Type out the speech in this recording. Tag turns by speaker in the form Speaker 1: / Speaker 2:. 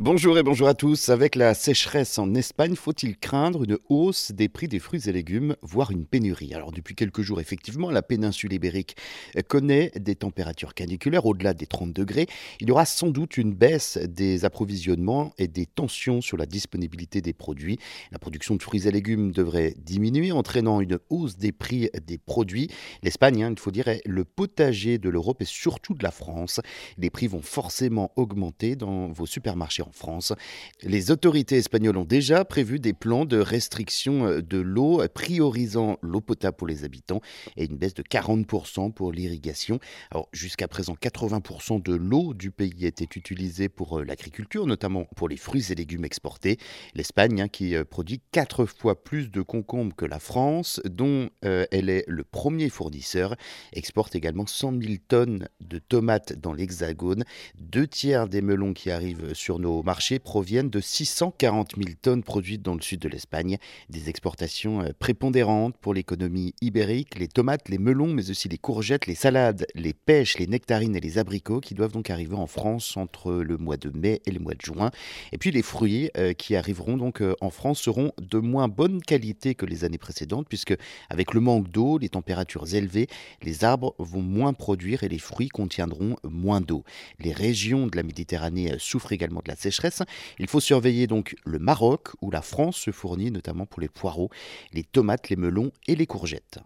Speaker 1: Bonjour et bonjour à tous. Avec la sécheresse en Espagne, faut-il craindre une hausse des prix des fruits et légumes, voire une pénurie? Alors depuis quelques jours, effectivement, la péninsule ibérique connaît des températures caniculaires au-delà des 30 degrés. Il y aura sans doute une baisse des approvisionnements et des tensions sur la disponibilité des produits. La production de fruits et légumes devrait diminuer, entraînant une hausse des prix des produits. L'Espagne, hein, il faut dire, est le potager de l'Europe et surtout de la France. Les prix vont forcément augmenter dans vos supermarchés France. Les autorités espagnoles ont déjà prévu des plans de restriction euh, de l'eau, priorisant l'eau potable pour les habitants et une baisse de 40% pour l'irrigation. Alors jusqu'à présent, 80% de l'eau du pays était utilisée pour euh, l'agriculture, notamment pour les fruits et légumes exportés. L'Espagne, hein, qui euh, produit 4 fois plus de concombres que la France, dont elle est le premier fournisseur, exporte également 100 000 tonnes de tomates dans l'Hexagone. Deux tiers des melons qui arrivent sur nos marchés proviennent de 640 000 tonnes produites dans le sud de l'Espagne. Des exportations euh, prépondérantes pour l'économie ibérique, les tomates, les melons, mais aussi les courgettes, les salades, les pêches, les nectarines et les abricots qui doivent donc arriver en France entre le mois de mai et le mois de juin. Et puis les fruits euh, qui arriveront donc euh, en France seront de moins bonne qualité que les années précédentes puisque avec le manque d'eau, les températures élevées, les arbres vont moins produire et les fruits contiendront moins d'eau. Les régions de la Méditerranée souffrent également de la Il faut surveiller donc le Maroc où la France se fournit notamment pour les poireaux, les tomates, les melons et les courgettes.